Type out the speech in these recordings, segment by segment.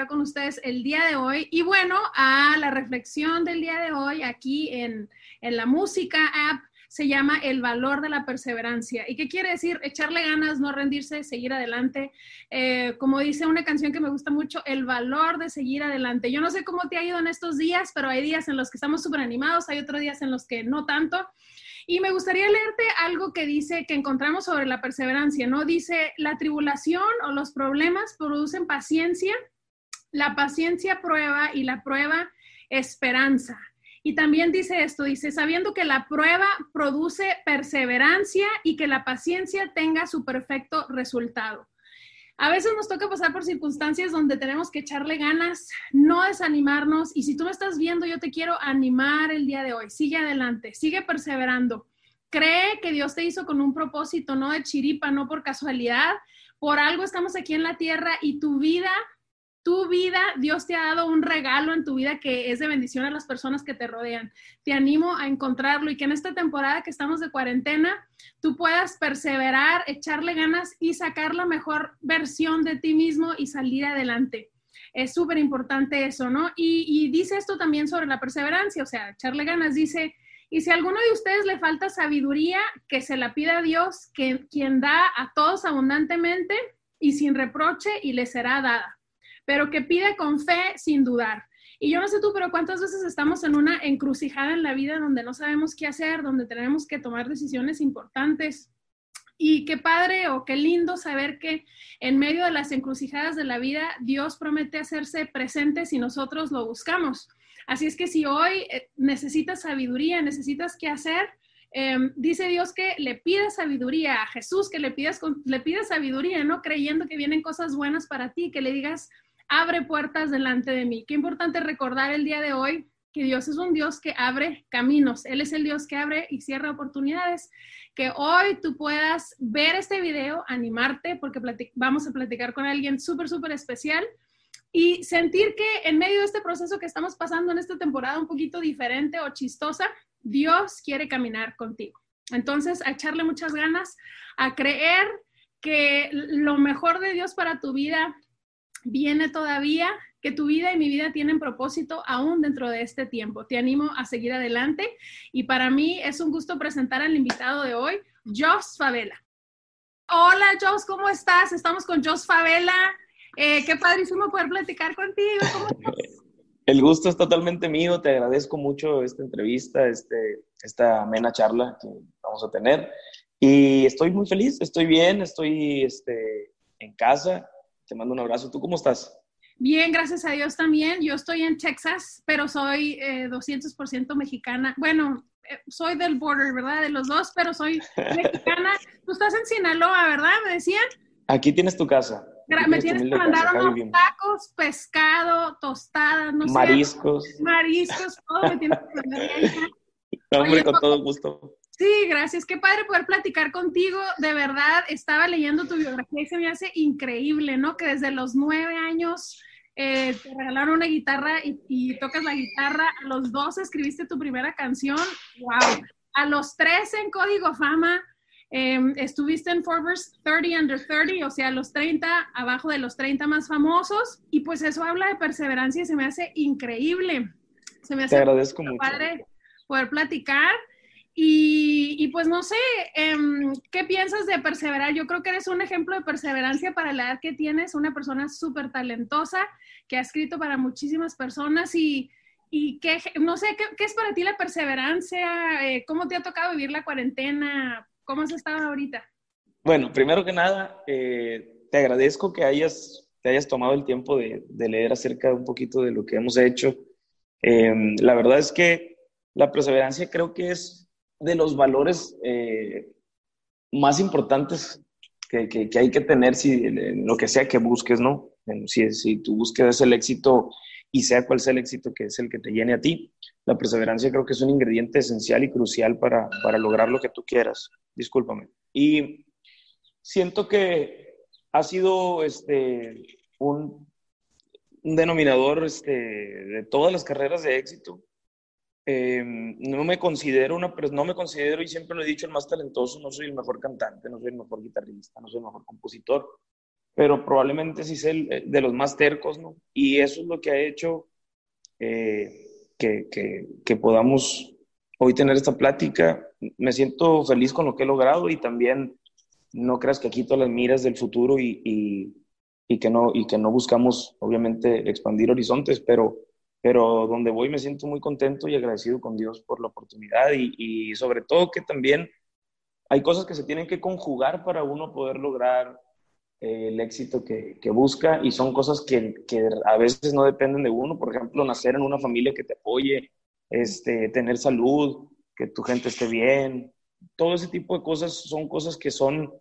platicar con ustedes el día de hoy. Y bueno, a la reflexión del día de hoy aquí en, en la música app se llama El valor de la perseverancia. ¿Y qué quiere decir? Echarle ganas, no rendirse, seguir adelante. Eh, como dice una canción que me gusta mucho, el valor de seguir adelante. Yo no sé cómo te ha ido en estos días, pero hay días en los que estamos súper animados, hay otros días en los que no tanto. Y me gustaría leerte algo que dice, que encontramos sobre la perseverancia, ¿no? Dice, la tribulación o los problemas producen paciencia, la paciencia prueba y la prueba esperanza. Y también dice esto, dice, sabiendo que la prueba produce perseverancia y que la paciencia tenga su perfecto resultado. A veces nos toca pasar por circunstancias donde tenemos que echarle ganas, no desanimarnos. Y si tú me estás viendo, yo te quiero animar el día de hoy. Sigue adelante, sigue perseverando. Cree que Dios te hizo con un propósito, no de chiripa, no por casualidad. Por algo estamos aquí en la tierra y tu vida tu vida, Dios te ha dado un regalo en tu vida que es de bendición a las personas que te rodean. Te animo a encontrarlo y que en esta temporada que estamos de cuarentena, tú puedas perseverar, echarle ganas y sacar la mejor versión de ti mismo y salir adelante. Es súper importante eso, ¿no? Y, dice esto también sobre la perseverancia, o sea, echarle ganas, dice, y si a alguno de ustedes le falta sabiduría, que se la pida a Dios, que quien da a todos abundantemente y sin reproche y le será dada pero que pide con fe sin dudar. Y yo no sé tú, pero cuántas veces estamos en una encrucijada en la vida donde no sabemos qué hacer, donde tenemos que tomar decisiones importantes. Y qué padre o qué lindo saber que en medio de las encrucijadas de la vida, Dios promete hacerse presente si nosotros lo buscamos. Así es que si hoy eh, necesitas sabiduría, necesitas qué hacer, em, dice Dios que le pidas sabiduría a Jesús, que le pidas, le pidas sabiduría, ¿no? Creyendo que vienen cosas buenas para ti, que le digas, abre puertas delante de mí. Qué importante recordar el día de hoy que Dios es un Dios que abre caminos. Él es el Dios que abre y cierra oportunidades. Que hoy tú puedas ver este video, animarte, porque vamos a platicar con alguien súper, súper especial y sentir que en medio de este proceso que estamos pasando en esta temporada un poquito diferente o chistosa, Dios quiere caminar contigo. Entonces, a echarle muchas ganas, a creer que lo mejor de Dios para tu vida viene todavía, que tu vida y mi vida tienen propósito aún dentro de este tiempo. Te animo a seguir adelante y para mí es un gusto presentar al invitado de hoy, Jos Favela. Hola Jos, ¿cómo estás? Estamos con Jos Favela. Eh, qué padrísimo poder platicar contigo. El gusto es totalmente mío, te agradezco mucho esta entrevista, este, esta amena charla que vamos a tener. Y estoy muy feliz, estoy bien, estoy este, en casa, te mando un abrazo. ¿Tú cómo estás? Bien, gracias a Dios también. Yo estoy en Texas, pero soy 200% eh, mexicana. Bueno, eh, soy del border, ¿verdad? De los dos, pero soy mexicana. Tú estás en Sinaloa, ¿verdad? Me decían. Aquí tienes tu casa. me tienes que mandar unos tacos, pescado, tostadas, no mariscos. sé. Mariscos. todo me tienes que mandar Hombre, con todo gusto. Sí, gracias. Qué padre poder platicar contigo. De verdad, estaba leyendo tu biografía y se me hace increíble, ¿no? Que desde los nueve años eh, te regalaron una guitarra y, tocas la guitarra. A los dos escribiste tu primera canción. ¡Wow! A los tres en Código Fama. Em, estuviste en Forbes 30 Under 30, o sea, a los 30, abajo de los 30 más famosos. Y pues eso habla de perseverancia y se me hace increíble. Se me hace Te agradezco mucho. padre poder platicar. Y, pues no sé, em, ¿qué piensas de perseverar? Yo creo que eres un ejemplo de perseverancia para la edad que tienes, una persona súper talentosa que ha escrito para muchísimas personas y, y que, no sé, ¿qué, es para ti la perseverancia? Eh, ¿Cómo te ha tocado vivir la cuarentena? ¿Cómo has estado ahorita? Bueno, primero que nada, eh, te agradezco que hayas, te hayas tomado el tiempo de, de, leer acerca de un poquito de lo que hemos hecho. Em, la verdad es que la perseverancia creo que es de los valores eh, más importantes que, que, hay que tener si, en lo que sea que busques, ¿no? Si, si tu búsqueda es el éxito y sea cual sea el éxito que es el que te llene a ti, la perseverancia creo que es un ingrediente esencial y crucial para, para lograr lo que tú quieras. Discúlpame. Y siento que ha sido este, un, un denominador este, de todas las carreras de éxito Em, no me considero una, pero no me considero, y siempre lo he dicho, el más talentoso, no soy el mejor cantante, no soy el mejor guitarrista, no soy el mejor compositor, pero probablemente sí sea el, de los más tercos, ¿no? Y eso es lo que ha hecho eh, que, podamos hoy tener esta plática. Me siento feliz con lo que he logrado y también no creas que quito las miras del futuro y, que, no, y que no buscamos, obviamente, expandir horizontes, pero, pero donde voy me siento muy contento y agradecido con Dios por la oportunidad y, sobre todo que también hay cosas que se tienen que conjugar para uno poder lograr eh, el éxito que, que, busca y son cosas que, que, a veces no dependen de uno. Por ejemplo, nacer en una familia que te apoye, este, tener salud, que tu gente esté bien. Todo ese tipo de cosas son cosas que son,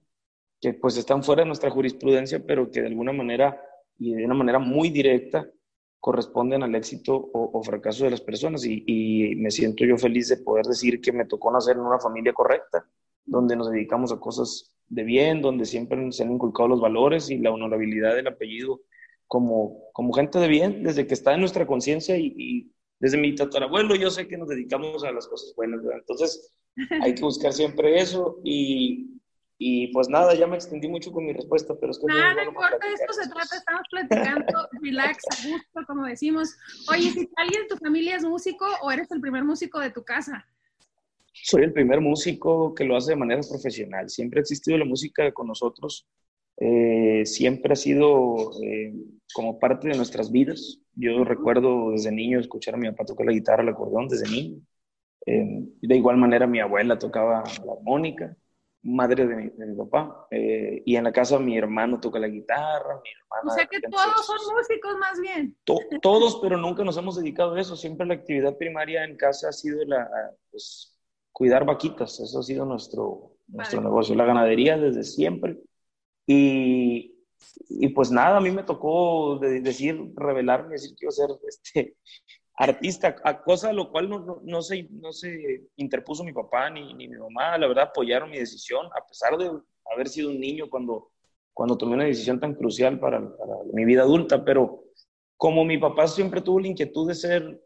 que pues están fuera de nuestra jurisprudencia, pero que de alguna manera y de una manera muy directa corresponden al éxito o, o fracaso de las personas. Y, y me siento yo feliz de poder decir que me tocó nacer en una familia correcta, donde nos dedicamos a cosas de bien, donde siempre se han inculcado los valores y la honorabilidad del apellido como, como gente de bien, desde que está en nuestra conciencia y, desde mi tatarabuelo yo sé que nos dedicamos a las cosas buenas, ¿verdad? Entonces hay que buscar siempre eso y, y, pues nada, ya me extendí mucho con mi respuesta, pero es que... Nada, no importa, esto se trata, estamos platicando, relax, a gusto, como decimos. Oye, si alguien de tu familia es músico o eres el primer músico de tu casa soy el primer músico que lo hace de manera profesional. Siempre ha existido la música con nosotros, eh, siempre ha sido eh, como parte de nuestras vidas. Yo recuerdo desde niño escuchar a mi papá tocar la guitarra, el acordeón, desde niño. Eh, de igual manera mi abuela tocaba la armónica, madre de mi, de mi papá. y en la casa mi hermano toca la guitarra, mi hermana... O sea que todos son músicos más bien. To todos, pero nunca nos hemos dedicado a eso. Siempre la actividad primaria en casa ha sido la... Pues, cuidar vaquitas, eso ha sido nuestro, nuestro negocio, la ganadería desde siempre. Y, y pues nada, a mí me tocó decir, revelarme, decir que iba a ser este, artista, a cosa a lo cual no, no, no, se, no se interpuso mi papá ni, ni mi mamá, la verdad apoyaron mi decisión, a pesar de haber sido un niño cuando, cuando tomé una decisión tan crucial para, para mi vida adulta, pero como mi papá siempre tuvo la inquietud de ser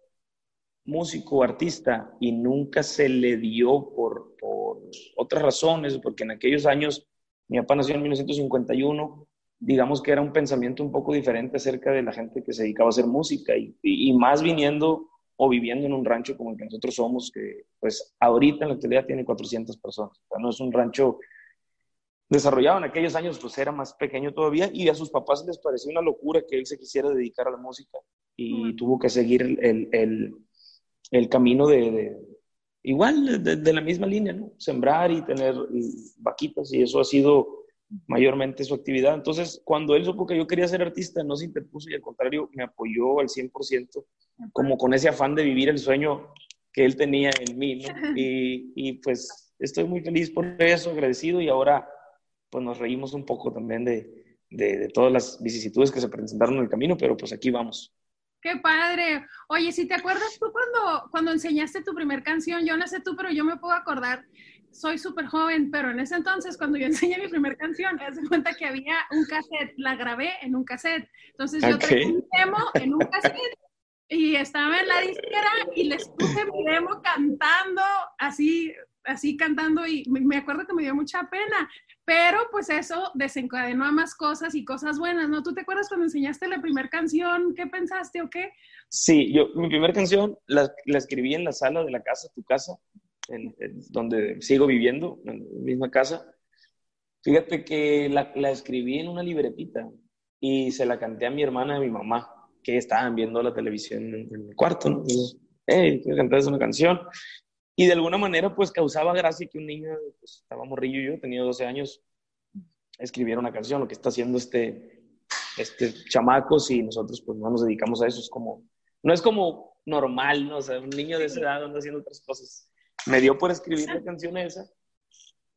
músico, artista, y nunca se le dio por, por otras razones, porque en aquellos años, mi papá nació en 1951, digamos que era un pensamiento un poco diferente acerca de la gente que se dedicaba a hacer música, y, y, más viniendo o viviendo en un rancho como el que nosotros somos, que pues ahorita en la actualidad tiene 400 personas, o sea, no es un rancho desarrollado. En aquellos años, pues era más pequeño todavía y a sus papás les pareció una locura que él se quisiera dedicar a la música y tuvo que seguir el, el, el camino de, igual, de, la misma línea, ¿no? Sembrar y tener vaquitas y eso ha sido mayormente su actividad. Entonces, cuando él supo que yo quería ser artista, no se interpuso y al contrario, me apoyó al 100%, como con ese afán de vivir el sueño que él tenía en mí, ¿no? Y, y pues estoy muy feliz por eso, agradecido y ahora pues nos reímos un poco también de, de, de todas las vicisitudes que se presentaron en el camino, pero pues aquí vamos. Qué padre. Oye, si te acuerdas tú cuando, cuando enseñaste tu primer canción, yo no sé tú, pero yo me puedo acordar, soy súper joven, pero en ese entonces, cuando yo enseñé mi primer canción, te das cuenta que había un cassette, la grabé en un cassette. Entonces yo okay. un demo en un cassette y estaba en la disquera y les puse mi demo cantando así, así cantando y me acuerdo que me dio mucha pena, pero pues eso desencadenó a más cosas y cosas buenas, ¿no? ¿Tú te acuerdas cuando enseñaste la primera canción? ¿Qué pensaste o qué? Sí, yo mi primera canción la, la, escribí en la sala de la casa, tu casa, en, en, donde sigo viviendo, en la misma casa. Fíjate que la, la, escribí en una libretita y se la canté a mi hermana y a mi mamá, que estaban viendo la televisión en, en el cuarto, ¿no? Entonces, hey, quiero cantar una canción. Y de alguna manera, pues causaba gracia que un niño, pues, estaba morrillo yo, tenía 12 años, escribiera una canción, lo que está haciendo este, este chamaco, si nosotros pues no nos dedicamos a eso, es como, no es como normal, ¿no? O sea, un niño de esa edad anda haciendo otras cosas. Me dio por escribir la canción esa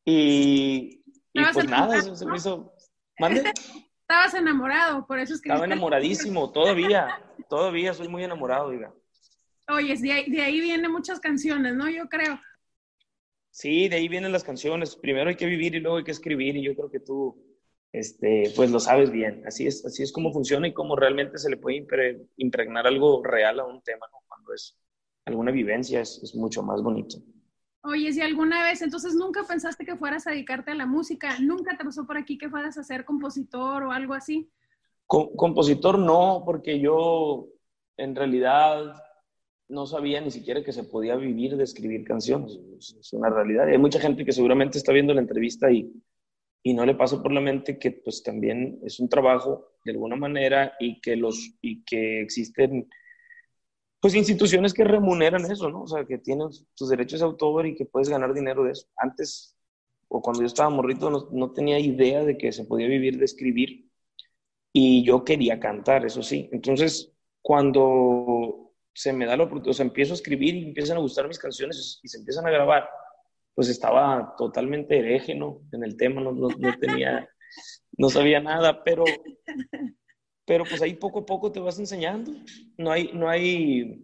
y, y pues nada, eso se me hizo... ¿Mande? Estabas enamorado, por eso escribiste. Estaba enamoradísimo, todavía, todavía soy muy enamorado, diga. Oye, de ahí, de ahí vienen muchas canciones, ¿no? Yo creo. Sí, de ahí vienen las canciones. Primero hay que vivir y luego hay que escribir y yo creo que tú, este, pues lo sabes bien. Así es, así es como funciona y cómo realmente se le puede impregnar algo real a un tema, ¿no? Cuando es alguna vivencia es, es mucho más bonito. Oye, si alguna vez, entonces nunca pensaste que fueras a dedicarte a la música, nunca te pasó por aquí que fueras a ser compositor o algo así. compositor no, porque yo en realidad no sabía ni siquiera que se podía vivir de escribir canciones. Es una realidad. hay mucha gente que seguramente está viendo la entrevista y, y no le pasa por la mente que pues también es un trabajo de alguna manera y que, los, y que existen pues instituciones que remuneran eso, ¿no? O sea, que tienen tus derechos de autor y que puedes ganar dinero de eso. Antes, o cuando yo estaba morrito, no, no tenía idea de que se podía vivir de escribir y yo quería cantar, eso sí. Entonces, cuando se me da la oportunidad, o sea, empiezo a escribir y empiezan a gustar mis canciones y se empiezan a grabar, pues estaba totalmente hereje, ¿no? En el tema, no, no, no tenía, no sabía nada, pero pero pues ahí poco a poco te vas enseñando. No hay, no hay,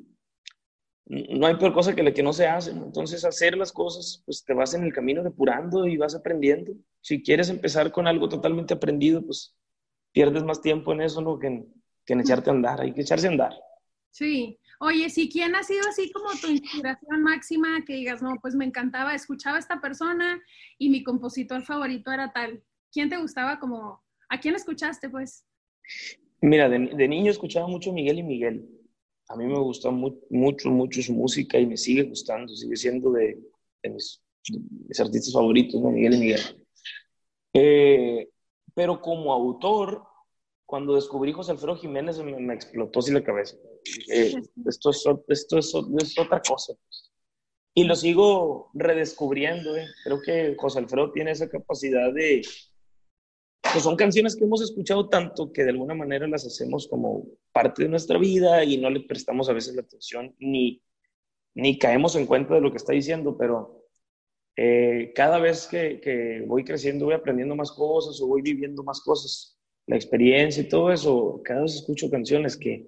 no hay peor cosa que la que no se hace. Entonces, hacer las cosas, pues te vas en el camino depurando y vas aprendiendo. Si quieres empezar con algo totalmente aprendido, pues pierdes más tiempo en eso, ¿no? Que en, que en echarte a andar. Hay que echarse a andar. Sí. Oye, si quién ha sido así como tu inspiración máxima, que digas, no, pues me encantaba, escuchaba a esta persona y mi compositor favorito era tal. ¿Quién te gustaba como, a quién escuchaste, pues? Mira, de, niño escuchaba mucho Miguel y Miguel. A mí me gustó mucho, mucho su música y me sigue gustando, sigue siendo de, mis, artistas favoritos, ¿no? Miguel y Miguel. Eh, pero como autor, cuando descubrí José Alfredo Jiménez, me, explotó así la cabeza. Eh, esto, es, esto, es, otra cosa. Y lo sigo redescubriendo. ¿eh? Creo que José Alfredo tiene esa capacidad de, son canciones que hemos escuchado tanto que de alguna manera las hacemos como parte de nuestra vida y no le prestamos a veces la atención ni, ni caemos en cuenta de lo que está diciendo, pero eh, cada vez que, que, voy creciendo voy aprendiendo más cosas o voy viviendo más cosas, la experiencia y todo eso, cada vez escucho canciones que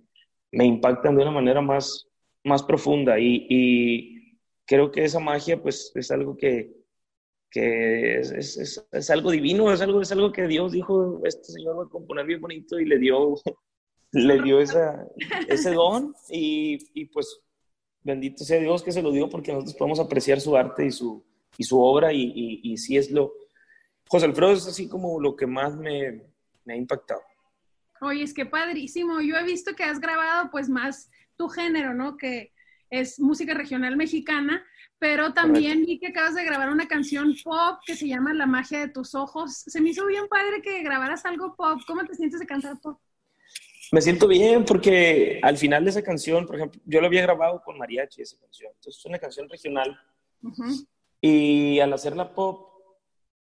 me impactan de una manera más, más profunda y, y creo que esa magia pues es algo que que es, es, es, algo divino, es algo, es algo que Dios dijo, este señor va a componer bien bonito y le dio, le dio esa, ese don y, y, pues bendito sea Dios que se lo dio porque nosotros podemos apreciar su arte y su, y su obra y, y, y sí es lo... José Alfredo es así como lo que más me, me ha impactado. Oye, es que padrísimo. Yo he visto que has grabado pues más tu género, ¿no? Que es música regional mexicana, pero también vi que acabas de grabar una canción pop que se llama La magia de tus ojos. Se me hizo bien padre que grabaras algo pop. ¿Cómo te sientes de cantar pop? Me siento bien porque al final de esa canción, por ejemplo, yo lo había grabado con mariachi esa canción. Entonces es una canción regional. Y al hacerla pop,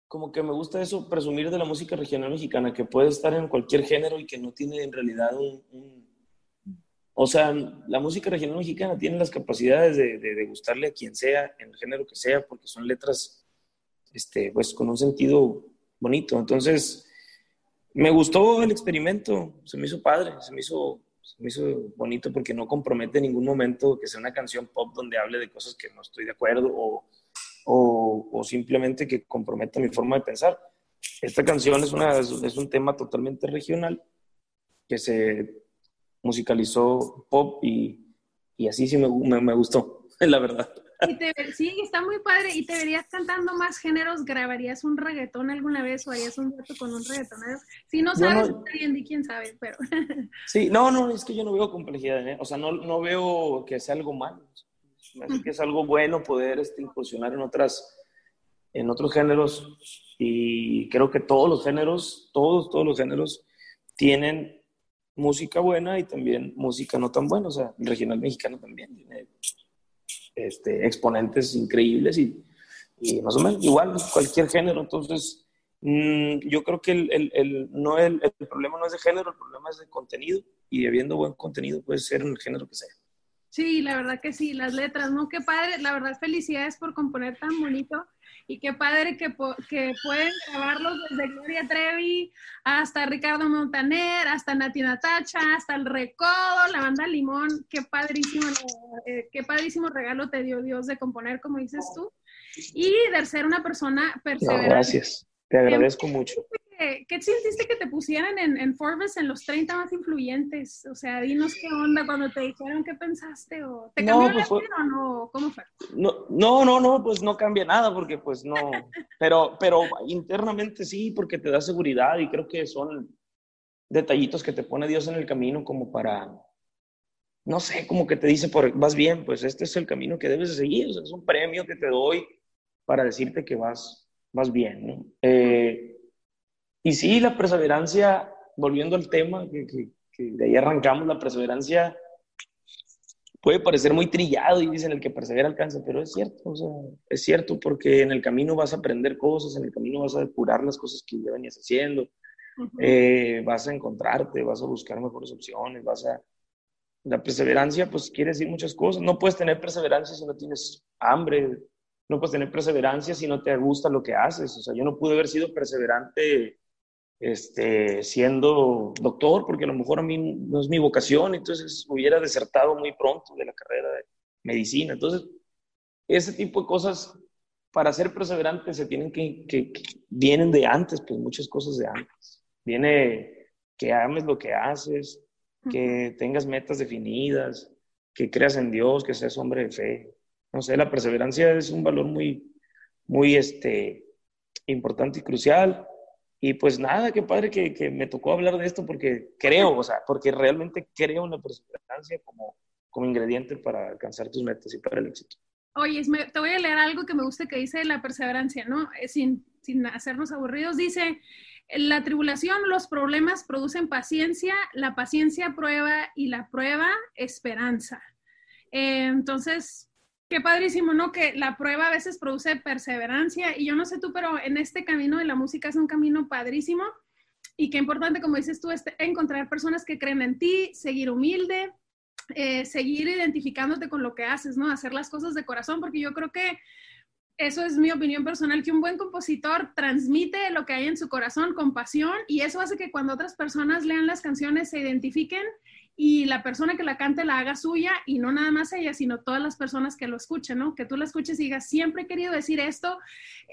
como que me gusta eso, presumir de la música regional mexicana, que puede estar en cualquier género y que no tiene en realidad un o sea, la música regional mexicana tiene las capacidades de, gustarle a quien sea, en el género que sea, porque son letras, este, pues, con un sentido bonito. Entonces, me gustó el experimento, se me hizo padre, se me hizo, me hizo bonito porque no compromete en ningún momento que sea una canción pop donde hable de cosas que no estoy de acuerdo o, o, simplemente que comprometa mi forma de pensar. Esta canción es, una, es un tema totalmente regional que se musicalizó pop y, y así sí me, me, gustó, la verdad. sí, está muy padre. ¿Y te verías cantando más géneros? ¿Grabarías un reggaetón alguna vez o harías un dueto con un reggaetonero? Si no sabes, no, bien, quién sabe, pero... Sí, no, no, es que yo no veo complejidad, ¿eh? o sea, no, no veo que sea algo malo. Me parece que es algo bueno poder este, incursionar en otras en otros géneros y creo que todos los géneros, todos, todos los géneros tienen música buena y también música no tan buena. O sea, el regional mexicano también tiene este, exponentes increíbles y, y, más o menos igual cualquier género. Entonces, mm, yo creo que el, el, el no el, el, problema no es de género, el problema es de contenido y habiendo buen contenido puede ser en el género que sea. Sí, la verdad que sí, las letras, ¿no? Qué padre, la verdad felicidades por componer tan bonito y qué padre que, que pueden grabarlos desde Gloria Trevi hasta Ricardo Montaner, hasta Nati Natacha, hasta El Recodo, la banda Limón, qué padrísimo, eh, qué padrísimo regalo te dio Dios de componer, como dices tú, y de ser una persona perseverante. gracias, te agradezco mucho. Que, ¿qué sentiste que te pusieran en, en, Forbes en los 30 más influyentes? O sea, dinos qué onda cuando te dijeron qué pensaste o te cambió no, pues la vida o no, ¿cómo fue? No, no, no, no, pues no cambia nada porque pues no, pero, pero internamente sí, porque te da seguridad y creo que son detallitos que te pone Dios en el camino como para, no sé, como que te dice, por, vas bien, pues este es el camino que debes de seguir, o sea, es un premio que te doy para decirte que vas, vas bien, ¿no? Eh, y sí, la perseverancia, volviendo al tema, que, que, que, de ahí arrancamos, la perseverancia puede parecer muy trillado y dicen el que persevera alcanza, pero es cierto, o sea, es cierto porque en el camino vas a aprender cosas, en el camino vas a depurar las cosas que ya venías haciendo, eh, vas a encontrarte, vas a buscar mejores opciones, vas a... La perseverancia, pues quiere decir muchas cosas. No puedes tener perseverancia si no tienes hambre, no puedes tener perseverancia si no te gusta lo que haces. O sea, yo no pude haber sido perseverante este, siendo doctor, porque a lo mejor a mí no es mi vocación, entonces hubiera desertado muy pronto de la carrera de medicina. Entonces, ese tipo de cosas, para ser perseverante, se tienen que, que, que vienen de antes, pues muchas cosas de antes. Viene que ames lo que haces, que tengas metas definidas, que creas en Dios, que seas hombre de fe. No sé, la perseverancia es un valor muy, muy este, importante y crucial. Y pues nada, qué padre que, que, me tocó hablar de esto porque creo, o sea, porque realmente creo en la perseverancia como, como ingrediente para alcanzar tus metas y para el éxito. Oye, te voy a leer algo que me gusta que dice la perseverancia, ¿no? Eh, sin, sin hacernos aburridos. Dice, la tribulación, los problemas producen paciencia, la paciencia prueba y la prueba esperanza. Eh, entonces, qué padrísimo, ¿no? Que la prueba a veces produce perseverancia y yo no sé tú, pero en este camino de la música es un camino padrísimo y qué importante, como dices tú, este, encontrar personas que creen en ti, seguir humilde, eh, seguir identificándote con lo que haces, ¿no? Hacer las cosas de corazón, porque yo creo que eso es mi opinión personal, que un buen compositor transmite lo que hay en su corazón con pasión y eso hace que cuando otras personas lean las canciones se identifiquen y la persona que la cante la haga suya y no nada más ella, sino todas las personas que lo escuchen, ¿no? Que tú la escuches y digas, siempre he querido decir esto,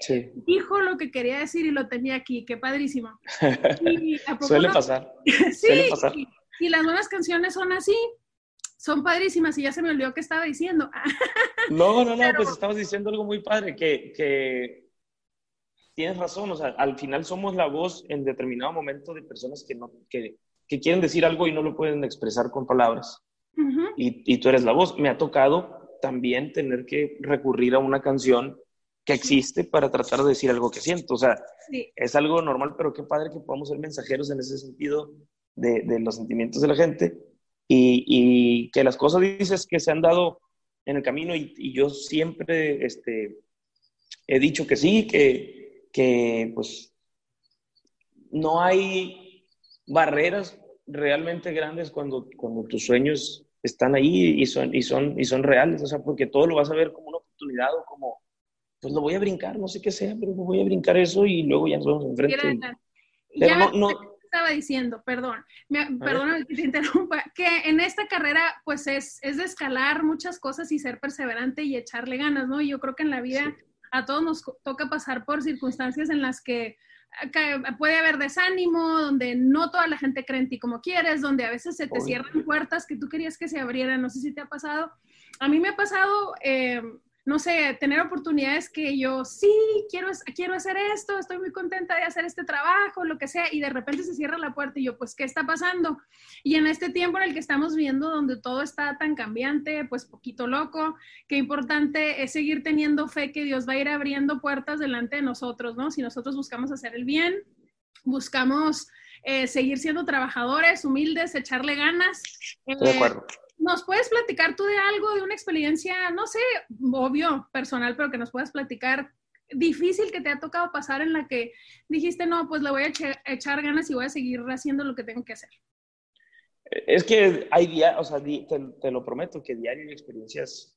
sí. dijo lo que quería decir y lo tenía aquí, qué padrísimo. Y Suele pasar. sí, Suele pasar. Y, y las nuevas canciones son así, son padrísimas y ya se me olvidó que estaba diciendo. no, no, no, Pero... pues estabas diciendo algo muy padre, que, que, tienes razón, o sea, al final somos la voz en determinado momento de personas que, no, que, que quieren decir algo y no lo pueden expresar con palabras. Uh -huh. y, y, tú eres la voz. Me ha tocado también tener que recurrir a una canción que existe para tratar de decir algo que siento. O sea, sí. es algo normal, pero qué padre que podamos ser mensajeros en ese sentido de, de los sentimientos de la gente y, y, que las cosas dices que se han dado en el camino y, y yo siempre este, he dicho que sí, que, que pues no hay barreras realmente grandes cuando, cuando tus sueños están ahí y son, y, son, y son reales, o sea, porque todo lo vas a ver como una oportunidad o como, pues lo voy a brincar, no sé qué sea, pero voy a brincar eso y luego ya nos vamos enfrente. Y, pero no, no, estaba diciendo, perdón, me, perdóname que te interrumpa, que en esta carrera pues es, es de escalar muchas cosas y ser perseverante y echarle ganas, ¿no? Y yo creo que en la vida sí. a todos nos toca pasar por circunstancias en las que, puede haber desánimo, donde no toda la gente cree en ti como quieres, donde a veces se te cierran puertas que tú querías que se abrieran, no sé si te ha pasado. A mí me ha pasado... Eh, no sé, tener oportunidades que yo sí quiero, quiero hacer esto, estoy muy contenta de hacer este trabajo, lo que sea, y de repente se cierra la puerta y yo, pues, ¿qué está pasando? Y en este tiempo en el que estamos viendo, donde todo está tan cambiante, pues poquito loco, qué importante es seguir teniendo fe que Dios va a ir abriendo puertas delante de nosotros, ¿no? Si nosotros buscamos hacer el bien, buscamos eh, seguir siendo trabajadores, humildes, echarle ganas. Eh, de acuerdo ¿Nos puedes platicar tú de algo, de una experiencia, no sé, obvio, personal, pero que nos puedas platicar difícil que te ha tocado pasar en la que dijiste, no, pues le voy a echar, ganas y voy a seguir haciendo lo que tengo que hacer? Es que hay días, o sea, te, te, lo prometo, que diario hay experiencias,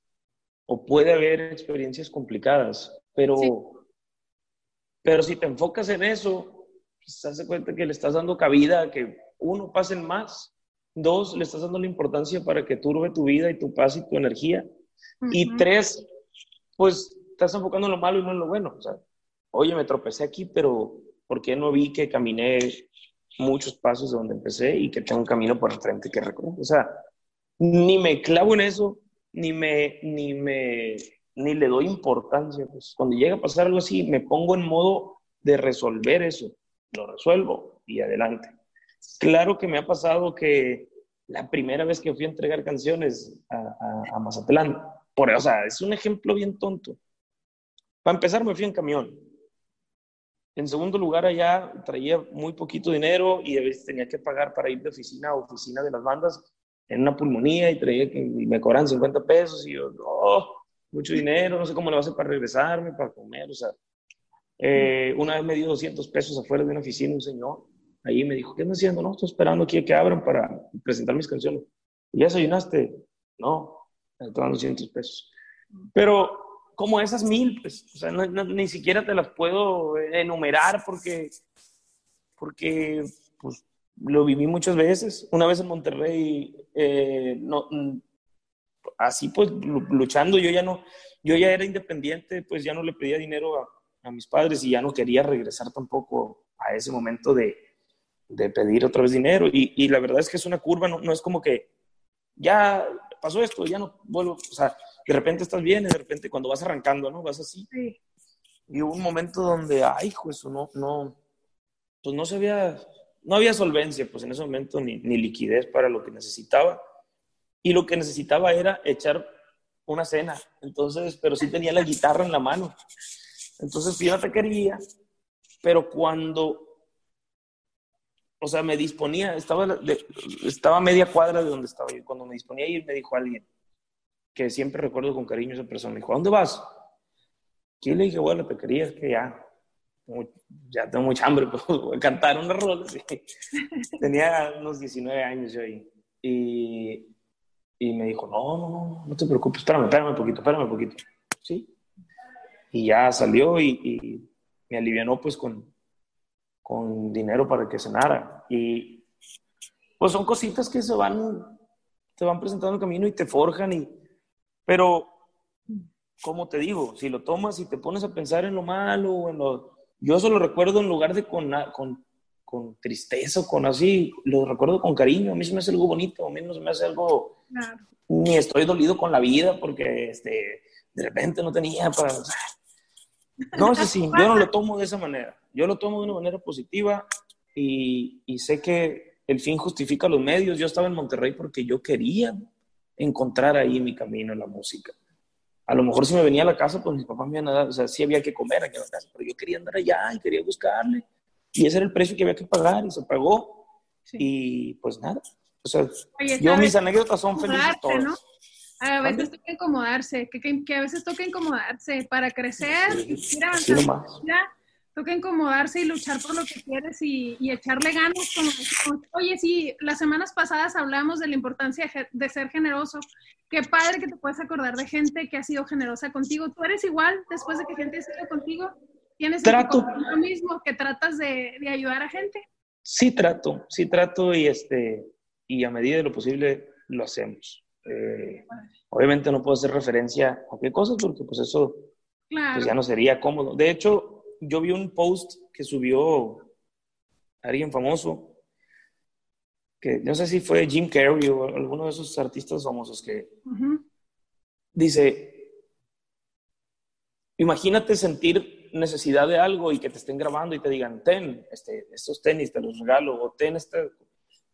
o puede haber experiencias complicadas, pero, sí. pero si te enfocas en eso, pues te das cuenta que le estás dando cabida a que uno pasen más Dos, le estás dando la importancia para que turbe tu vida y tu paz y tu energía. Uh -huh. Y tres, pues estás enfocando en lo malo y no en lo bueno. O sea, oye, me tropecé aquí, pero ¿Por qué no vi que caminé muchos pasos de donde empecé y que tengo un camino por el frente que recorrer? O sea, ni me clavo en eso, ni me, ni me, ni le doy importancia. Pues cuando llega a pasar algo así, me pongo en modo de resolver eso. Lo resuelvo y adelante. Claro que me ha pasado que la primera vez que fui a entregar canciones a, Mazatlán, por, o sea, es un ejemplo bien tonto. Para empezar, me fui en camión. En segundo lugar, allá traía muy poquito dinero y a veces tenía que pagar para ir de oficina a oficina de las bandas en una pulmonía y, traía que, y me cobran 50 pesos y yo, no, mucho dinero, no sé cómo le va a hacer para regresarme, para comer, o sea. Eh, una vez me dio 200 pesos afuera de una oficina un señor ahí me dijo, ¿qué estás haciendo? No, estoy esperando aquí a que abran para presentar mis canciones. ¿Ya desayunaste? No, dando 200 pesos. Pero como esas mil, pues, o sea, ni siquiera te las puedo enumerar porque, porque pues, lo viví muchas veces. Una vez en Monterrey, eh, no, así pues luchando, yo ya no, yo ya era independiente, pues ya no le pedía dinero a, a mis padres y ya no quería regresar tampoco a ese momento de, de pedir otra vez dinero. Y, y, la verdad es que es una curva, no, no, es como que ya pasó esto, ya no vuelvo, o sea, de repente estás bien, de repente cuando vas arrancando, ¿no? Vas así. Y hubo un momento donde, ay, eso no, no, pues no se había, no había solvencia, pues en ese momento ni, ni liquidez para lo que necesitaba. Y lo que necesitaba era echar una cena. Entonces, pero sí tenía la guitarra en la mano. Entonces, yo no te quería, pero cuando o sea, me disponía, estaba, estaba a media cuadra de donde estaba yo. Cuando me disponía a ir, me dijo alguien, que siempre recuerdo con cariño esa persona, me dijo, ¿a dónde vas? Y le dije, bueno, te quería, es que ya, ya tengo mucha hambre, pues voy a cantar unas rolas. Tenía unos 19 años yo ahí. Y, y me dijo, no, no, no, no te preocupes, espérame, espérame un poquito, espérame un poquito. Sí. Y ya salió y, y me alivianó pues con, con dinero para que cenara. Y pues son cositas que se van, te van presentando en el camino y te forjan. Y, pero, como te digo, si lo tomas y te pones a pensar en lo malo, en lo, yo solo recuerdo en lugar de con, con, con tristeza o con así, lo recuerdo con cariño. A mí se me hace algo bonito, a mí no se me hace algo... Ni estoy dolido con la vida porque este, de repente no tenía para... No, es así, yo no lo tomo de esa manera. Yo lo tomo de una manera positiva y, y, sé que el fin justifica los medios. Yo estaba en Monterrey porque yo quería encontrar ahí mi camino en la música. A lo mejor si me venía a la casa, pues mis papás me iban a dar, o sea, sí había que comer aquí en la casa, pero yo quería andar allá y quería buscarle. Y ese era el precio que había que pagar y se pagó. Y pues nada. O sea, yo mis anécdotas son felices todas. A veces toca incomodarse, que, que, a veces toca incomodarse para crecer, sí, mira, toca incomodarse y luchar por lo que quieres y, y echarle ganas. Como, oye, sí, las semanas pasadas hablamos de la importancia de ser generoso. Qué padre que te puedes acordar de gente que ha sido generosa contigo. ¿Tú eres igual después de que gente ha sido contigo? ¿Tienes trato. lo mismo que tratas de, de ayudar a gente? Sí trato, sí trato y, este, y a medida de lo posible lo hacemos. Eh, obviamente no puedo hacer referencia a qué cosas porque pues eso pues ya no sería cómodo. De hecho, yo vi un post que subió alguien famoso, que no sé si fue Jim Carrey o alguno de esos artistas famosos que dice, imagínate sentir necesidad de algo y que te estén grabando y te digan, ten, este, estos tenis te los regalo, o ten este,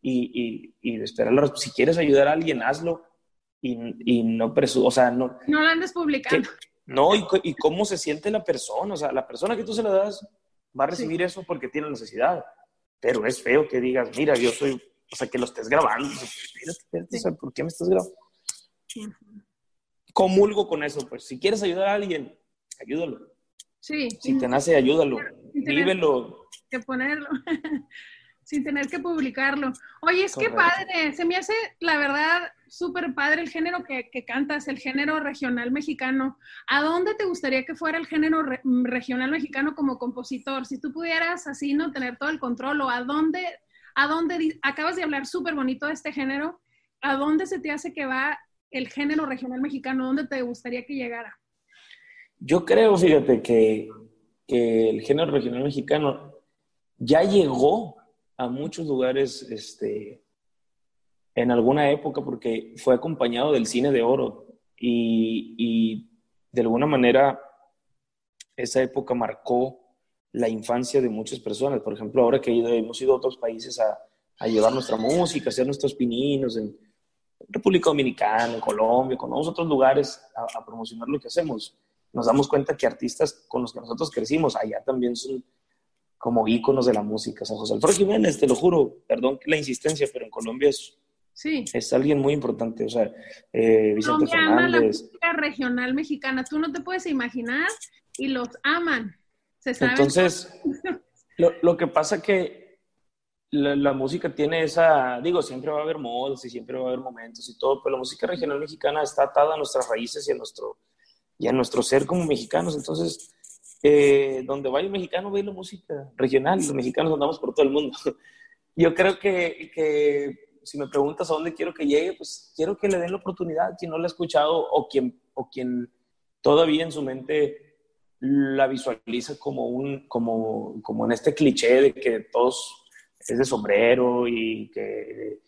y, y, y esperar, si quieres ayudar a alguien, hazlo y, no presu o sea, no... No lo andes publicando. No, y, y, cómo se siente la persona, o sea, la persona que tú se la das va a recibir eso porque tiene necesidad, pero es feo que digas, mira, yo soy, o sea, que lo estés grabando, o sea, ¿por qué me estás grabando? Comulgo con eso, pues, si quieres ayudar a alguien, ayúdalo. Sí. Si te nace, ayúdalo, vívelo. Que ponerlo. sin tener que publicarlo. Oye, es que padre, se me hace, la verdad, súper padre el género que, cantas, el género regional mexicano. ¿A dónde te gustaría que fuera el género regional mexicano como compositor? Si tú pudieras así, ¿no? Tener todo el control, o a dónde, a dónde, acabas de hablar súper bonito de este género, ¿a dónde se te hace que va el género regional mexicano? ¿Dónde te gustaría que llegara? Yo creo, fíjate, que, que el género regional mexicano ya llegó a muchos lugares este, en alguna época porque fue acompañado del cine de oro y, y de alguna manera esa época marcó la infancia de muchas personas. Por ejemplo, ahora que hemos ido a otros países a, a llevar nuestra música, a hacer nuestros pininos en República Dominicana, en Colombia, con otros lugares a, a, promocionar lo que hacemos, nos damos cuenta que artistas con los que nosotros crecimos allá también son como íconos de la música. O sea, José Alfredo Jiménez, te lo juro, perdón la insistencia, pero en Colombia es, sí. es alguien muy importante. O sea, eh, Vicente Colombia Fernández. Ama la música regional mexicana. Tú no te puedes imaginar y los aman. ¿Se sabe? Entonces, lo, lo, que pasa que la, la, música tiene esa, digo, siempre va a haber modos y siempre va a haber momentos y todo, pero la música regional mexicana está atada a nuestras raíces y a nuestro, y a nuestro ser como mexicanos. Entonces, eh, donde vaya un mexicano, la música regional. Los mexicanos andamos por todo el mundo. Yo creo que, que, si me preguntas a dónde quiero que llegue, pues quiero que le den la oportunidad, quien no la ha escuchado o quien, o quien todavía en su mente la visualiza como, un, como, como en este cliché de que todos es de sombrero y que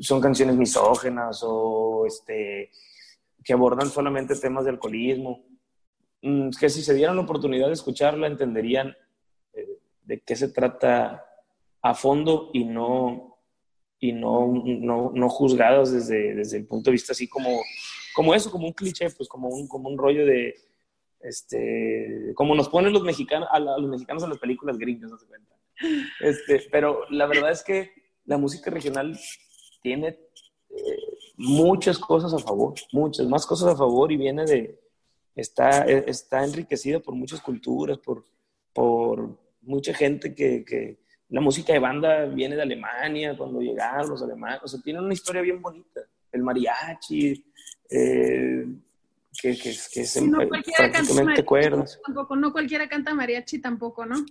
son canciones misógenas o este, que abordan solamente temas de alcoholismo. Mm, que si se dieran la oportunidad de escucharla, entenderían eh, de qué se trata a fondo y no, y no, no, no juzgadas desde, desde, el punto de vista así como, como eso, como un cliché, pues como un, como un rollo de, este, como nos ponen los mexicanos, a, los mexicanos en las películas gringas, no se cuenta. Este, pero la verdad es que la música regional tiene eh, muchas cosas a favor, muchas más cosas a favor y viene de, está, está enriquecida por muchas culturas, por, por mucha gente que, que, la música de banda viene de Alemania, cuando llegaron los alemanes, o sea, tiene una historia bien bonita. El mariachi, eh, que, que, que se no prácticamente cuerdas. Tampoco, no cualquiera canta mariachi tampoco, ¿no?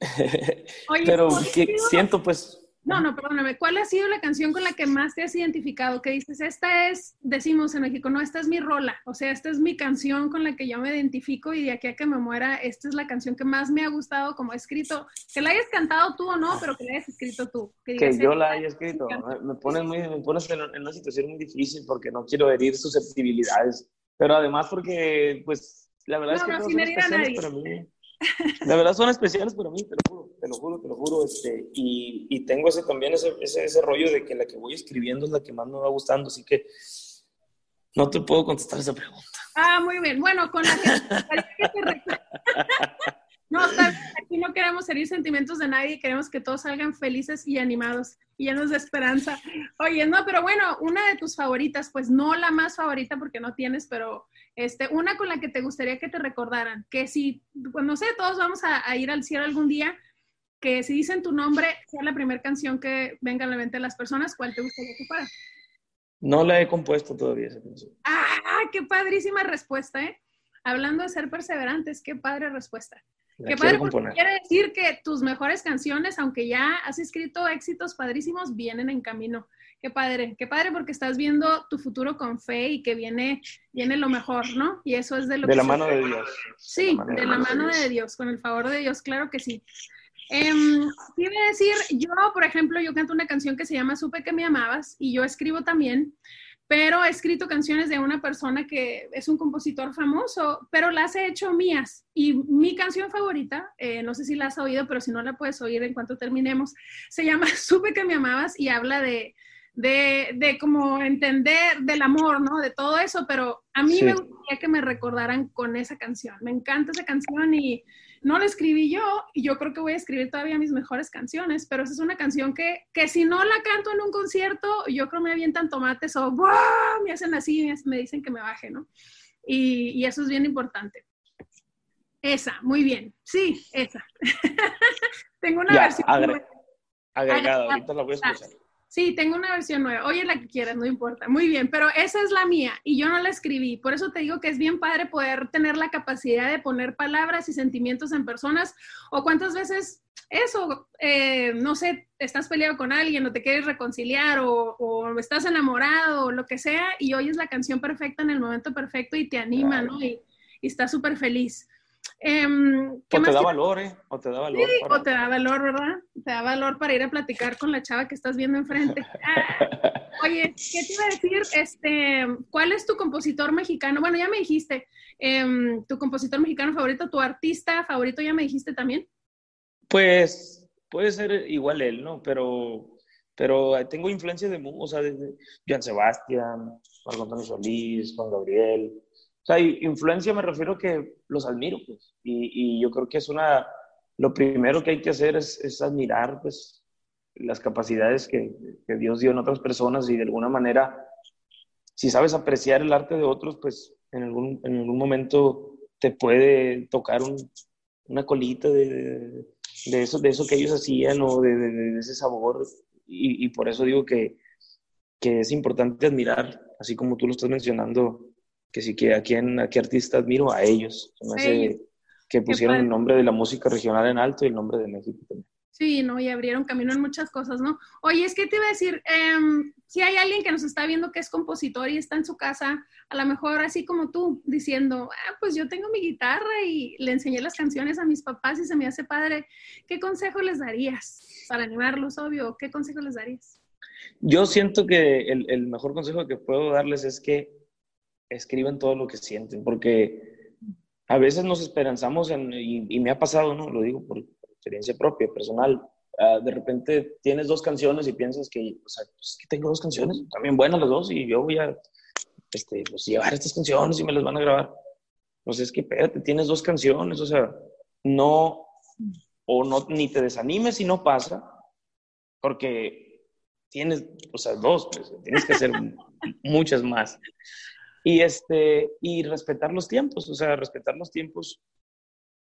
Oye, Pero que siento pues no, no, perdóname. ¿Cuál ha sido la canción con la que más te has identificado? Que dices, esta es, decimos en México, no, esta es mi rola. O sea, esta es mi canción con la que yo me identifico y de aquí a que me muera, esta es la canción que más me ha gustado como he escrito. Que la hayas cantado tú o no, pero que la hayas escrito tú. Que, yo la haya escrito. Me pones, muy, me pones en, una situación muy difícil porque no quiero herir susceptibilidades. Pero además porque, pues, la verdad es que no, sin herir a nadie. para mí. La verdad son especiales para mí, te lo juro, te lo juro, te lo juro. Este, y, y tengo ese, también ese, ese, ese, rollo de que la que voy escribiendo es la que más me va gustando, así que no te puedo contestar esa pregunta. Ah, muy bien. Bueno, con la que, No, aquí no queremos herir sentimientos de nadie, queremos que todos salgan felices y animados y llenos de esperanza. Oye, no, pero bueno, una de tus favoritas, pues no la más favorita porque no tienes, pero este, una con la que te gustaría que te recordaran, que si, pues no sé, todos vamos a, ir al cielo algún día, que si dicen tu nombre, sea la primera canción que venga a la mente de las personas, ¿cuál te gustaría que fuera? No la he compuesto todavía esa canción. ¡Ah! ¡Qué padrísima respuesta, eh! Hablando de ser perseverantes, qué padre respuesta. Qué padre, quiere decir que tus mejores canciones, aunque ya has escrito éxitos padrísimos, vienen en camino. Qué padre, qué padre porque estás viendo tu futuro con fe y que viene, viene lo mejor, ¿no? Y eso es de lo de la mano de Dios. Sí, de la mano, de, Dios, con el favor de Dios, claro que sí. Eh, quiero decir, yo, por ejemplo, yo canto una canción que se llama Supe que me amabas y yo escribo también, pero he escrito canciones de una persona que es un compositor famoso, pero las he hecho mías. Y mi canción favorita, eh, no sé si la has oído, pero si no la puedes oír en cuanto terminemos, se llama Supe que me amabas y habla de, de, de como entender del amor, ¿no? De todo eso, pero a mí me gustaría que me recordaran con esa canción. Me encanta esa canción y no la escribí yo y yo creo que voy a escribir todavía mis mejores canciones, pero esa es una canción que, que si no la canto en un concierto, yo creo me avientan tomates o me hacen así, me dicen que me baje, ¿no? Y, y eso es bien importante. Esa, muy bien. Sí, esa. Tengo una versión. agregada, ahorita la voy a escuchar. Sí, tengo una versión nueva. Oye, la que quieras, no importa. Muy bien, pero esa es la mía y yo no la escribí. Por eso te digo que es bien padre poder tener la capacidad de poner palabras y sentimientos en personas. O cuántas veces eso, eh, no sé, estás peleado con alguien o te quieres reconciliar o, estás enamorado o lo que sea y oyes la canción perfecta en el momento perfecto y te anima, ¿no? Y, y estás súper feliz. Em, o te da valor, ¿eh? O te da valor. Sí, o te da valor, ¿verdad? Te da valor para ir a platicar con la chava que estás viendo enfrente. Ah, oye, ¿qué te iba a decir? Este, ¿Cuál es tu compositor mexicano? Bueno, ya me dijiste, em, tu compositor mexicano favorito, tu artista favorito, ya me dijiste también. Pues puede ser igual él, ¿no? Pero, pero tengo influencia de, o sea, de, Joan Sebastián, Juan Antonio Solís, Juan Gabriel. O sea, influencia me refiero a que los admiro, pues. Y, y yo creo que es una, lo primero que hay que hacer es, es admirar, pues, las capacidades que, que, Dios dio en otras personas y de alguna manera, si sabes apreciar el arte de otros, pues en algún, en algún momento te puede tocar un, una colita de, de eso, de eso que ellos hacían o de, de ese sabor. Y, y, por eso digo que, que, es importante admirar, así como tú lo estás mencionando, que sí que a quién, a qué artista admiro, a ellos. que pusieron el nombre de la música regional en alto y el nombre de México también. Sí, ¿no? Y abrieron camino en muchas cosas, ¿no? Oye, es que te iba a decir, eh, si hay alguien que nos está viendo que es compositor y está en su casa, a lo mejor así como tú, diciendo, ah, pues yo tengo mi guitarra y le enseñé las canciones a mis papás y se me hace padre, ¿qué consejo les darías? Para animarlos, obvio, ¿qué consejo les darías? Yo siento que el, el mejor consejo que puedo darles es que escriban todo lo que sienten, porque a veces nos esperanzamos en, y, y me ha pasado, ¿no? Lo digo por, experiencia propia, personal. Uh, de repente tienes dos canciones y piensas que, o sea, pues, que tengo dos canciones, también buenas las dos, y yo voy a este, pues, llevar estas canciones y me las van a grabar. Pues es que, espérate, tienes dos canciones, o sea, no, o no, ni te desanimes si no pasa, porque tienes, o sea, dos, pues, tienes que hacer muchas más. Y, este, y respetar los tiempos, o sea, respetar los tiempos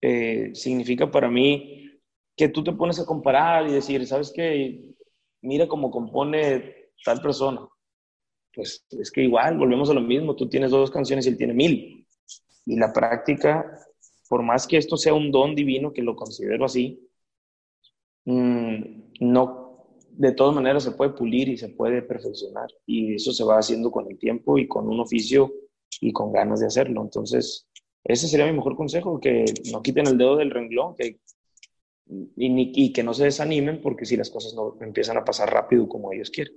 eh, significa para mí que tú te pones a comparar y decir, ¿sabes qué? Mira cómo compone tal persona. Pues es que igual, volvemos a lo mismo, tú tienes dos canciones y él tiene mil. Y la práctica, por más que esto sea un don divino, que lo considero así, mmm, no, de todas maneras se puede pulir y se puede perfeccionar. Y eso se va haciendo con el tiempo y con un oficio y con ganas de hacerlo. Entonces, ese sería mi mejor consejo, que no quiten el dedo del renglón, que y, que no se desanimen porque si las cosas no empiezan a pasar rápido como ellos quieren.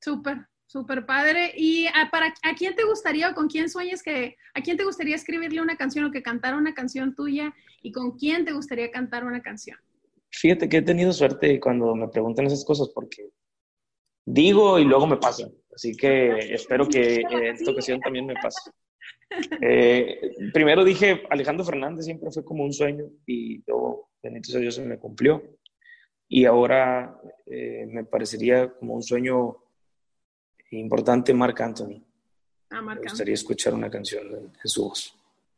Súper, súper padre. ¿Y a, para, a quién te gustaría o con quién sueñas que, a quién te gustaría escribirle una canción o que cantara una canción tuya y con quién te gustaría cantar una canción? Fíjate que he tenido suerte cuando me preguntan esas cosas porque digo y luego me pasa. Así que espero que en esta ocasión también me pase. Eh, primero dije, Alejandro Fernández siempre fue como un sueño y yo bendito sea Dios, se me cumplió. Y ahora eh, me parecería como un sueño importante Marc Anthony. Ah, Marc me gustaría escuchar una canción de, su voz.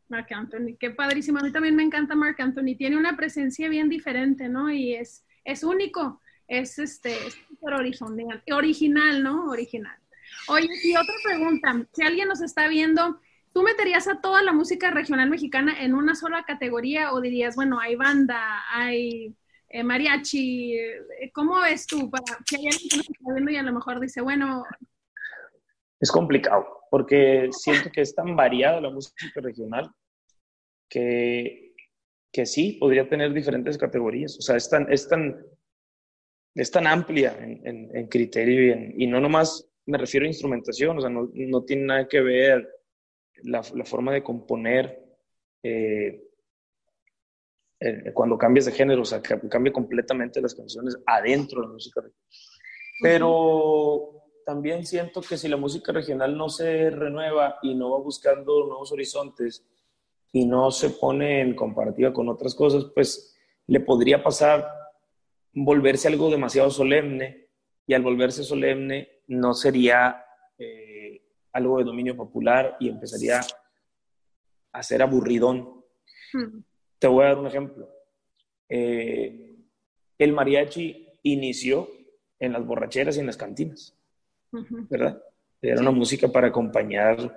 Marc Anthony, qué padrísimo. A mí también me encanta Marc Anthony. Tiene una presencia bien diferente, ¿no? Y es, es único. Es este, es original, original, ¿no? Original. Oye, y otra pregunta. Si alguien nos está viendo ¿Tú meterías a toda la música regional mexicana en una sola categoría o dirías, bueno, hay banda, hay eh, mariachi? Eh, ¿Cómo ves tú? Para que hay alguien que nos está viendo y a lo mejor dice, bueno... Es complicado, porque siento que es tan variada la música regional que, que sí, podría tener diferentes categorías. O sea, es tan, es tan, es tan amplia en, en, criterio y, en, y no nomás me refiero a instrumentación, o sea, no, no tiene nada que ver la, forma de componer eh, eh, cuando cambias de género, o sea, que cambia completamente las canciones adentro de la música regional. Pero también siento que si la música regional no se renueva y no va buscando nuevos horizontes y no se pone en comparativa con otras cosas, pues le podría pasar volverse algo demasiado solemne y al volverse solemne no sería eh, algo de dominio popular y empezaría a ser aburridón. Hmm. Te voy a dar un ejemplo. Eh, el mariachi inició en las borracheras y en las cantinas, ¿verdad? Era una música para acompañar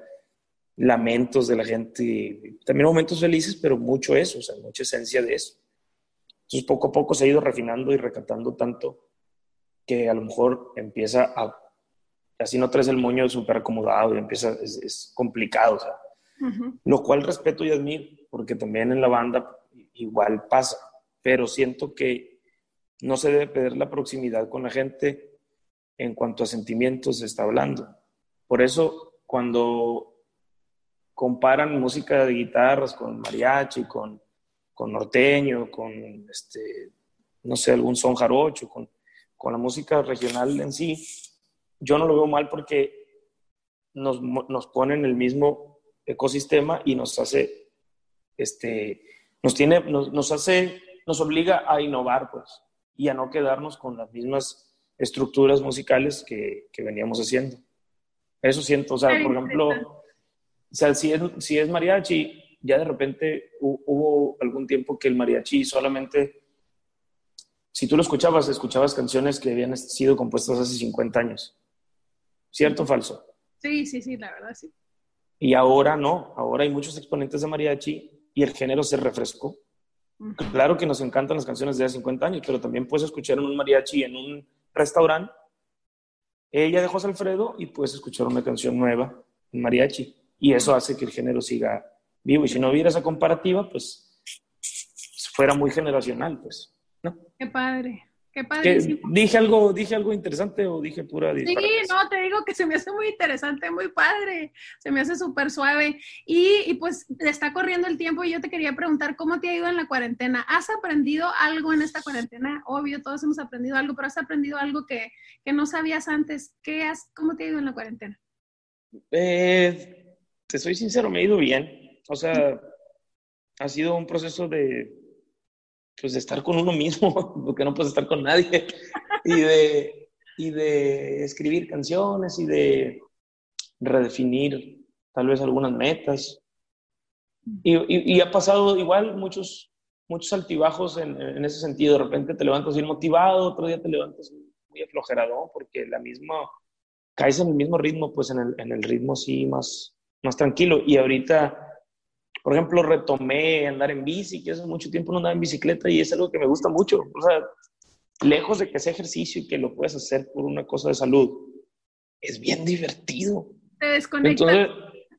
lamentos de la gente, también momentos felices, pero mucho eso, o sea, mucha esencia de eso. Entonces, poco a poco se ha ido refinando y recatando tanto que a lo mejor empieza a así no traes el moño súper acomodado y empieza, es, complicado, o sea. Lo cual respeto y admiro, porque también en la banda igual pasa, pero siento que no se debe perder la proximidad con la gente en cuanto a sentimientos se está hablando. Por eso, cuando comparan música de guitarras con mariachi, con, con norteño, con, este, no sé, algún son jarocho, con, con la música regional en sí, yo no lo veo mal porque nos, nos pone en el mismo ecosistema y nos hace, este, nos tiene, nos, nos hace, nos obliga a innovar, pues, y a no quedarnos con las mismas estructuras musicales que, que veníamos haciendo. Eso siento, o sea, por ejemplo, o sea, si es, si es mariachi, ya de repente hubo algún tiempo que el mariachi solamente, si tú lo escuchabas, escuchabas canciones que habían sido compuestas hace 50 años. ¿Cierto o falso? Sí, sí, sí, la verdad sí. Y ahora no, ahora hay muchos exponentes de mariachi y el género se refrescó. Claro que nos encantan las canciones de hace 50 años, pero también puedes escuchar un mariachi en un restaurante ella dejó a Alfredo y puedes escuchar una canción nueva en mariachi. Y eso hace que el género siga vivo. Y si no hubiera esa comparativa, pues fuera muy generacional, pues. ¿no? Qué padre. Qué padre. ¿Dije algo, ¿Dije algo interesante o dije pura Sí, no, te digo que se me hace muy interesante, muy padre. Se me hace súper suave. Y, y, pues está corriendo el tiempo y yo te quería preguntar, ¿cómo te ha ido en la cuarentena? ¿Has aprendido algo en esta cuarentena? Obvio, todos hemos aprendido algo, pero ¿has aprendido algo que, que no sabías antes? ¿Qué has, ¿Cómo te ha ido en la cuarentena? Eh, te soy sincero, me ha ido bien. O sea, ha sido un proceso de pues de estar con uno mismo, porque no puedes estar con nadie, y de, y de escribir canciones y de redefinir tal vez algunas metas. Y, y, ha pasado igual muchos, muchos altibajos en, en, ese sentido. De repente te levantas bien motivado, otro día te levantas muy aflojerado, porque la misma, caes en el mismo ritmo, pues en el, en el ritmo sí más, más tranquilo. Y ahorita por ejemplo, retomé andar en bici, que hace mucho tiempo no andaba en bicicleta y es algo que me gusta mucho. O sea, lejos de que sea ejercicio y que lo puedas hacer por una cosa de salud, es bien divertido. Te desconectas. Entonces,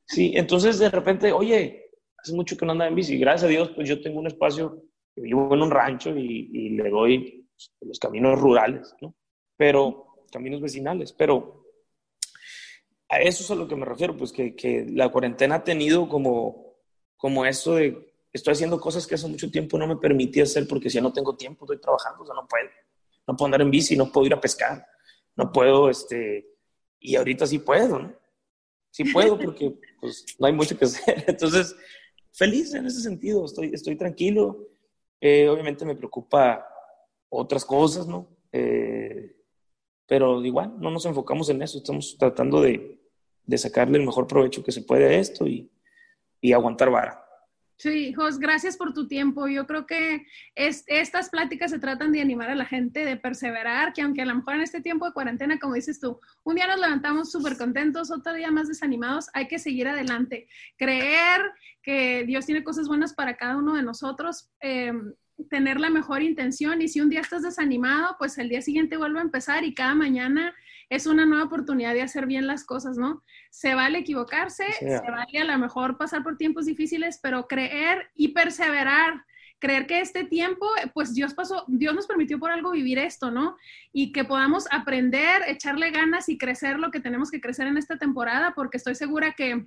sí, entonces de repente, oye, hace mucho que no andaba en bici. Gracias a Dios, pues yo tengo un espacio, vivo en un rancho y, le doy los caminos rurales, ¿no? Pero, caminos vecinales, pero a eso es a lo que me refiero, pues que, que la cuarentena ha tenido como como esto de estoy haciendo cosas que hace mucho tiempo no me permitía hacer porque si no tengo tiempo, estoy trabajando, o sea, no puedo. No puedo andar en bici, no puedo ir a pescar, no puedo, este, y ahorita sí puedo, ¿no? Sí puedo porque pues no hay mucho que hacer. Entonces, feliz en ese sentido, estoy, estoy tranquilo. Eh, obviamente me preocupa otras cosas, ¿no? Eh, pero igual, no nos enfocamos en eso, estamos tratando de, de sacarle el mejor provecho que se puede a esto y, y aguantar vara. Sí, Jos, gracias por tu tiempo. Yo creo que es, estas pláticas se tratan de animar a la gente, de perseverar, que aunque a lo mejor en este tiempo de cuarentena, como dices tú, un día nos levantamos súper contentos, otro día más desanimados, hay que seguir adelante. Creer que Dios tiene cosas buenas para cada uno de nosotros, eh, tener la mejor intención y si un día estás desanimado, pues el día siguiente vuelve a empezar y cada mañana es una nueva oportunidad de hacer bien las cosas, ¿no? Se vale equivocarse, se vale a lo mejor pasar por tiempos difíciles, pero creer y perseverar, creer que este tiempo, pues Dios pasó, Dios nos permitió por algo vivir esto, ¿no? Y que podamos aprender, echarle ganas y crecer lo que tenemos que crecer en esta temporada, porque estoy segura que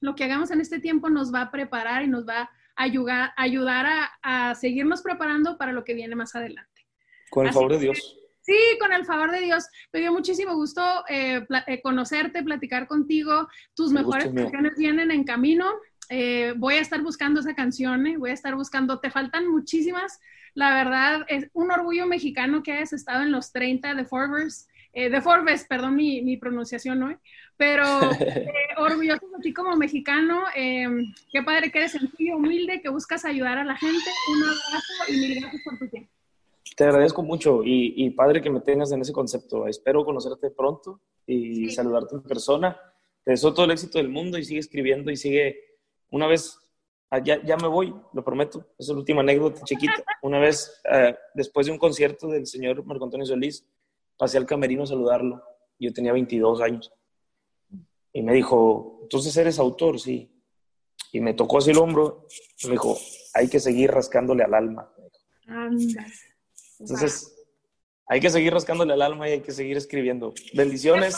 lo que hagamos en este tiempo nos va a preparar y nos va a ayudar, ayudar a, a seguirnos preparando para lo que viene más adelante. Con el favor de Dios. Sí, con el favor de Dios. Me dio muchísimo gusto eh, eh, conocerte, platicar contigo. Tus mejores canciones vienen en camino. Eh, voy a estar buscando esa canción, voy a estar buscando. Te faltan muchísimas. La verdad, es un orgullo mexicano que hayas estado en los 30 de Forbes. de Forbes, perdón mi, mi pronunciación, ¿no? Pero orgulloso de ti como mexicano. qué padre que eres sencillo, humilde, que buscas ayudar a la gente. Un abrazo y mil gracias por tu tiempo. Te agradezco mucho y, padre que me tengas en ese concepto. Espero conocerte pronto y saludarte en persona. Te deseo todo el éxito del mundo y sigue escribiendo y sigue. Una vez, ah, ya, ya me voy, lo prometo, es la última anécdota chiquita. Una vez, uh, después de un concierto del señor Marco Antonio Solís, pasé al camerino a saludarlo. Yo tenía 22 años. Y me dijo, entonces eres autor, sí. Y me tocó así el hombro y me dijo, hay que seguir rascándole al alma. Anda. Entonces, hay que seguir rascándole al alma y hay que seguir escribiendo. Bendiciones.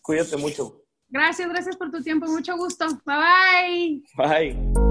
Cuídate mucho. Gracias, gracias por tu tiempo. Mucho gusto. Bye bye. Bye.